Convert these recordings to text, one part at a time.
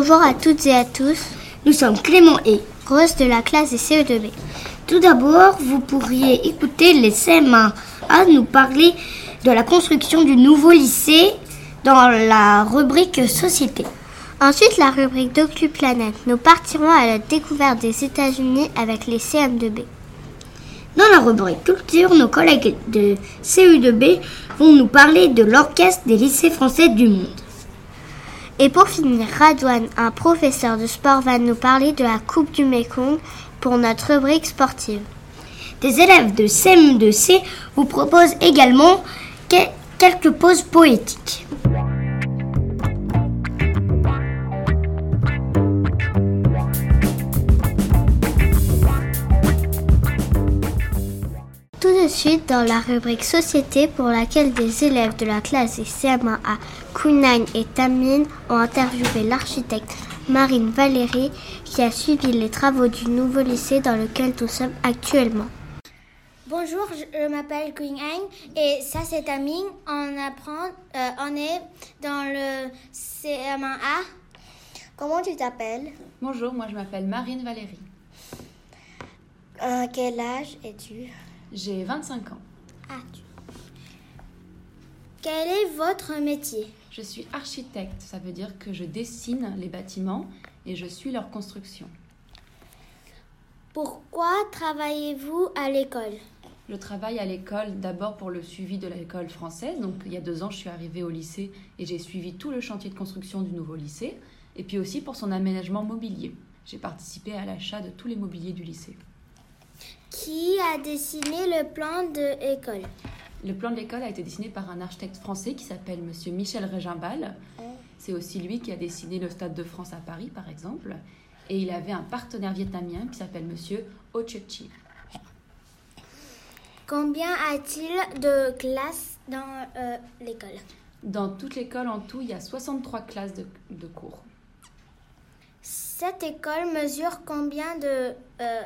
Bonjour à toutes et à tous. Nous sommes Clément et Rose de la classe des CE2B. Tout d'abord, vous pourriez écouter les CM1 à nous parler de la construction du nouveau lycée dans la rubrique Société. Ensuite, la rubrique DocuPlanet. Nous partirons à la découverte des États-Unis avec les CM2B. Dans la rubrique Culture, nos collègues de CE2B vont nous parler de l'orchestre des lycées français du monde. Et pour finir, Radouane, un professeur de sport, va nous parler de la Coupe du Mekong pour notre rubrique sportive. Des élèves de CM2C vous proposent également quelques pauses poétiques. De suite dans la rubrique Société pour laquelle des élèves de la classe des CM1 à Kunai et Tamine ont interviewé l'architecte Marine Valérie qui a suivi les travaux du nouveau lycée dans lequel nous sommes actuellement. Bonjour, je m'appelle Queen et ça c'est Tamine. On apprend, euh, on est dans le CM1A. Comment tu t'appelles? Bonjour, moi je m'appelle Marine Valérie. À quel âge es-tu? J'ai 25 ans. Ah, tu... Quel est votre métier? Je suis architecte, ça veut dire que je dessine les bâtiments et je suis leur construction. Pourquoi travaillez-vous à l'école? Je travaille à l'école d'abord pour le suivi de l'école française. Donc il y a deux ans, je suis arrivée au lycée et j'ai suivi tout le chantier de construction du nouveau lycée. Et puis aussi pour son aménagement mobilier. J'ai participé à l'achat de tous les mobiliers du lycée. A dessiné le plan de l'école Le plan de l'école a été dessiné par un architecte français qui s'appelle Monsieur Michel Régimbal. C'est aussi lui qui a dessiné le Stade de France à Paris, par exemple. Et il avait un partenaire vietnamien qui s'appelle Monsieur Ho Chi. Combien a-t-il de classes dans euh, l'école? Dans toute l'école en tout, il y a 63 classes de, de cours. Cette école mesure combien de euh,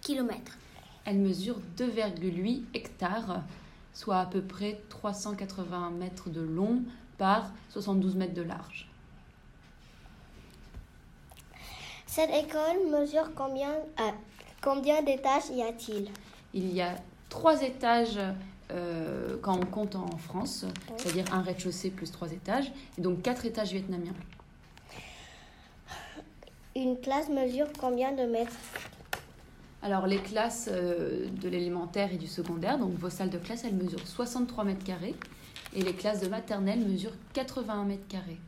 kilomètres? Elle mesure 2,8 hectares, soit à peu près 380 mètres de long par 72 mètres de large. Cette école mesure combien, euh, combien d'étages y a-t-il? Il y a trois étages euh, quand on compte en France, c'est-à-dire un rez-de-chaussée plus trois étages, et donc quatre étages vietnamiens. Une classe mesure combien de mètres? Alors les classes euh, de l'élémentaire et du secondaire, donc vos salles de classe, elles mesurent 63 mètres carrés, et les classes de maternelle mesurent 81 mètres carrés.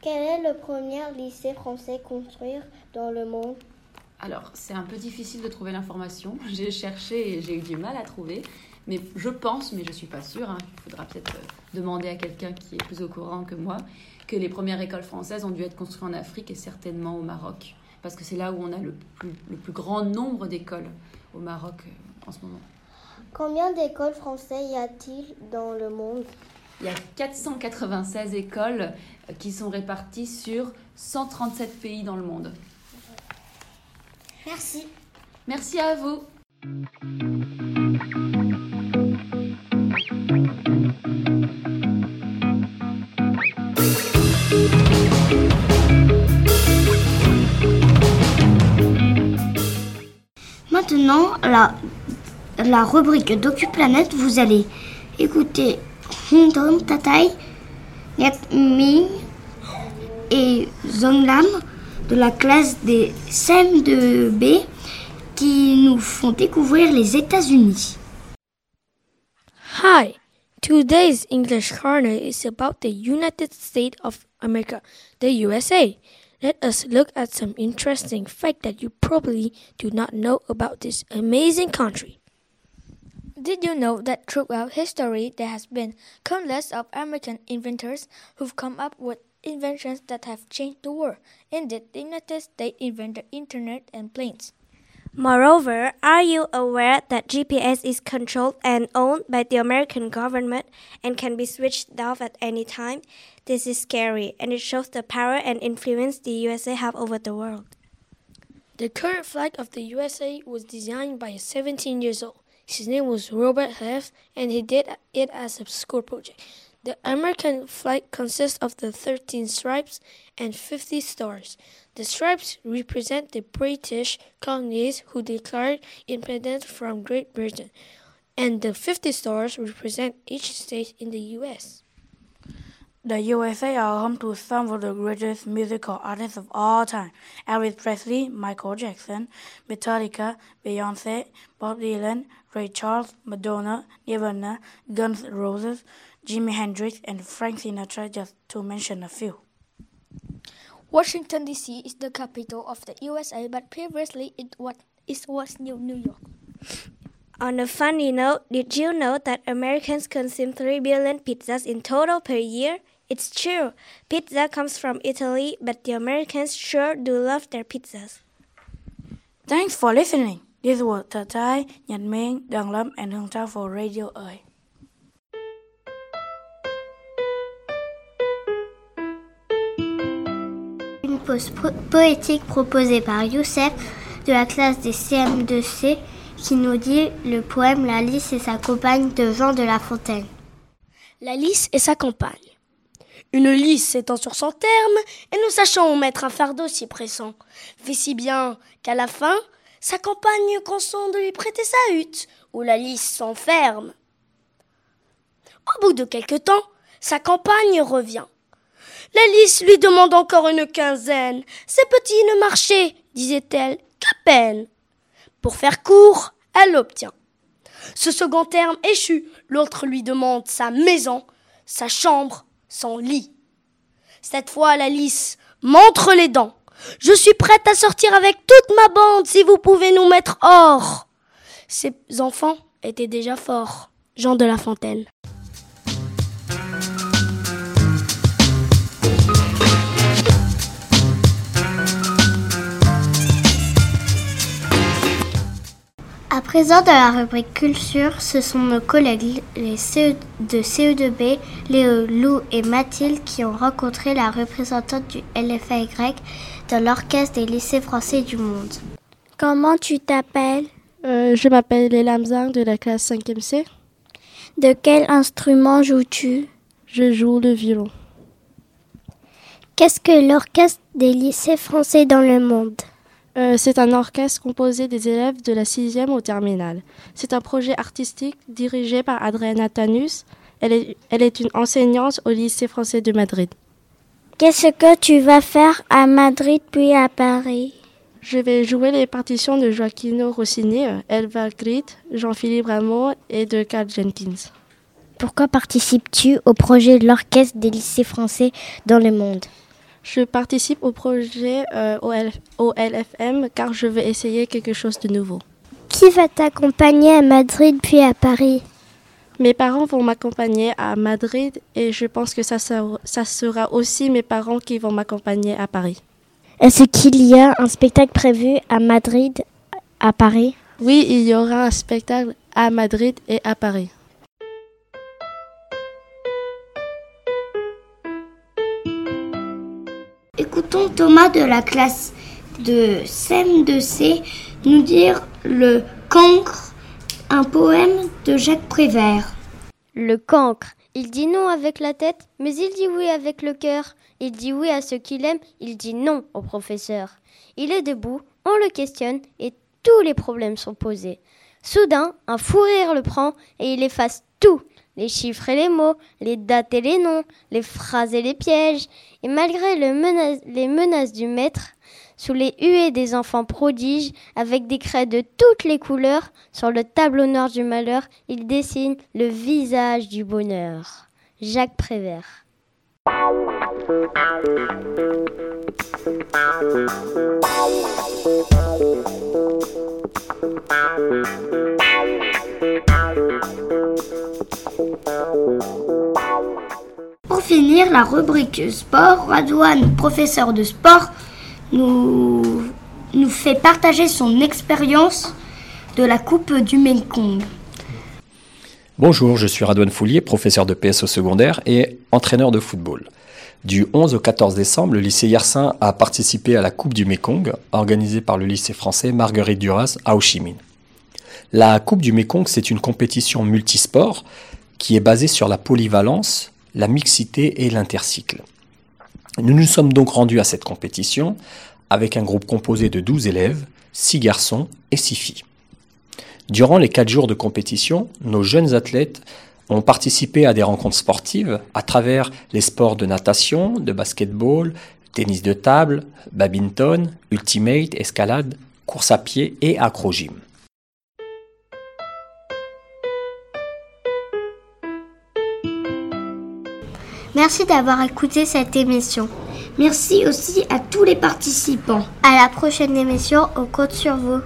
Quel est le premier lycée français construit dans le monde? Alors, c'est un peu difficile de trouver l'information. J'ai cherché et j'ai eu du mal à trouver. Mais je pense, mais je ne suis pas sûre, hein, il faudra peut-être euh, demander à quelqu'un qui est plus au courant que moi, que les premières écoles françaises ont dû être construites en Afrique et certainement au Maroc. Parce que c'est là où on a le plus, le plus grand nombre d'écoles au Maroc euh, en ce moment. Combien d'écoles françaises y a-t-il dans le monde? Il y a 496 écoles qui sont réparties sur 137 pays dans le monde. Merci. Merci à vous. Maintenant, la, la rubrique DocuPlanet, vous allez écouter Hindon Tatai, Nyat Ming et Zonglam de la classe des CM2B qui nous font découvrir les États-Unis. Hi, today's English corner is about the United States of America, the USA. Let us look at some interesting facts that you probably do not know about this amazing country. Did you know that throughout history there has been countless of American inventors who've come up with inventions that have changed the world? Indeed, the United States invented internet and planes. Moreover, are you aware that GPS is controlled and owned by the American government and can be switched off at any time? This is scary and it shows the power and influence the USA have over the world. The current flag of the USA was designed by a 17 years old. His name was Robert Heft and he did it as a school project. The American flag consists of the 13 stripes and 50 stars. The stripes represent the British colonies who declared independence from Great Britain, and the 50 stars represent each state in the US. The USA are home to some of the greatest musical artists of all time Elvis Presley, Michael Jackson, Metallica, Beyonce, Bob Dylan, Ray Charles, Madonna, Nirvana, Guns N' Roses, Jimi Hendrix, and Frank Sinatra, just to mention a few. Washington, D.C. is the capital of the USA, but previously it was, it was New, New York. On a funny note, did you know that Americans consume 3 billion pizzas in total per year? It's true. Pizza comes from Italy, but the Americans sure do love their pizzas. Thanks for listening. This was Thật Thái, Nhật Minh, Đằng Lâm, and Hương Trao for Radio ơi. Poétique proposée par Youssef de la classe des CM2C qui nous dit le poème La Lys et sa compagne de Jean de La Fontaine. La lys et sa compagne. Une lys s'étend sur son terme, et nous sachons mettre un fardeau si pressant, fait si bien qu'à la fin, sa compagne consent de lui prêter sa hutte, où la lys s'enferme. Au bout de quelque temps, sa compagne revient. La lys lui demande encore une quinzaine. Ces petits ne marchaient, disait-elle, qu'à peine. Pour faire court, elle l'obtient. Ce second terme échu, l'autre lui demande sa maison, sa chambre, son lit. Cette fois, la lys montre les dents. Je suis prête à sortir avec toute ma bande si vous pouvez nous mettre hors. Ces enfants étaient déjà forts. Jean de La Fontaine. Présent, dans la rubrique culture, ce sont nos collègues les CE de CE2B, Léo, Lou et Mathilde qui ont rencontré la représentante du LFAY dans l'orchestre des lycées français du monde. Comment tu t'appelles? Euh, je m'appelle Léla Mzang de la classe 5e C. De quel instrument joues-tu? Je joue le violon. Qu'est-ce que l'orchestre des lycées français dans le monde? Euh, c'est un orchestre composé des élèves de la 6e au terminal. C'est un projet artistique dirigé par Adriana Tanus. Elle est, elle est une enseignante au lycée français de Madrid. Qu'est-ce que tu vas faire à Madrid puis à Paris? Je vais jouer les partitions de Joaquino Rossini, euh, Elva Grit, Jean-Philippe Rameau et de Carl Jenkins. Pourquoi participes-tu au projet de l'orchestre des lycées français dans le monde? Je participe au projet euh, au, L- au LFM car je veux essayer quelque chose de nouveau. Qui va t'accompagner à Madrid puis à Paris? Mes parents vont m'accompagner à Madrid et je pense que ça, sera- ça sera aussi mes parents qui vont m'accompagner à Paris. Est-ce qu'il y a un spectacle prévu à Madrid, à Paris? Oui, il y aura un spectacle à Madrid et à Paris. Écoutons Thomas de la classe de CM2C nous dire le cancre, un poème de Jacques Prévert. Le cancre. Il dit non avec la tête, mais il dit oui avec le cœur. Il dit oui à ce qu'il aime, il dit non au professeur. Il est debout, on le questionne et tous les problèmes sont posés. Soudain, un fou rire le prend et il efface tout. Les chiffres et les mots, les dates et les noms, les phrases et les pièges. Et malgré les menaces du maître, sous les huées des enfants prodiges, avec des craies de toutes les couleurs, sur le tableau noir du malheur, il dessine le visage du bonheur. Jacques Prévert. Pour finir, la rubrique sport, Radouane, professeur de sport, nous, nous fait partager son expérience de la Coupe du Mekong. Bonjour, je suis Radouane Foulier, professeur de PS secondaire et entraîneur de football. Du 11 au 14 décembre, le lycée Yersin a participé à la Coupe du Mekong, organisée par le lycée français Marguerite Duras à Ho Chi Minh. La Coupe du Mekong, c'est une compétition multisport qui est basée sur la polyvalence la mixité et l'intercycle. Nous nous sommes donc rendus à cette compétition avec un groupe composé de 12 élèves, 6 garçons et 6 filles. Durant les 4 jours de compétition, nos jeunes athlètes ont participé à des rencontres sportives à travers les sports de natation, de basketball, tennis de table, badminton, ultimate, escalade, course à pied et acro-gym. Merci d'avoir écouté cette émission. Merci aussi à tous les participants. À la prochaine émission, on compte sur vous.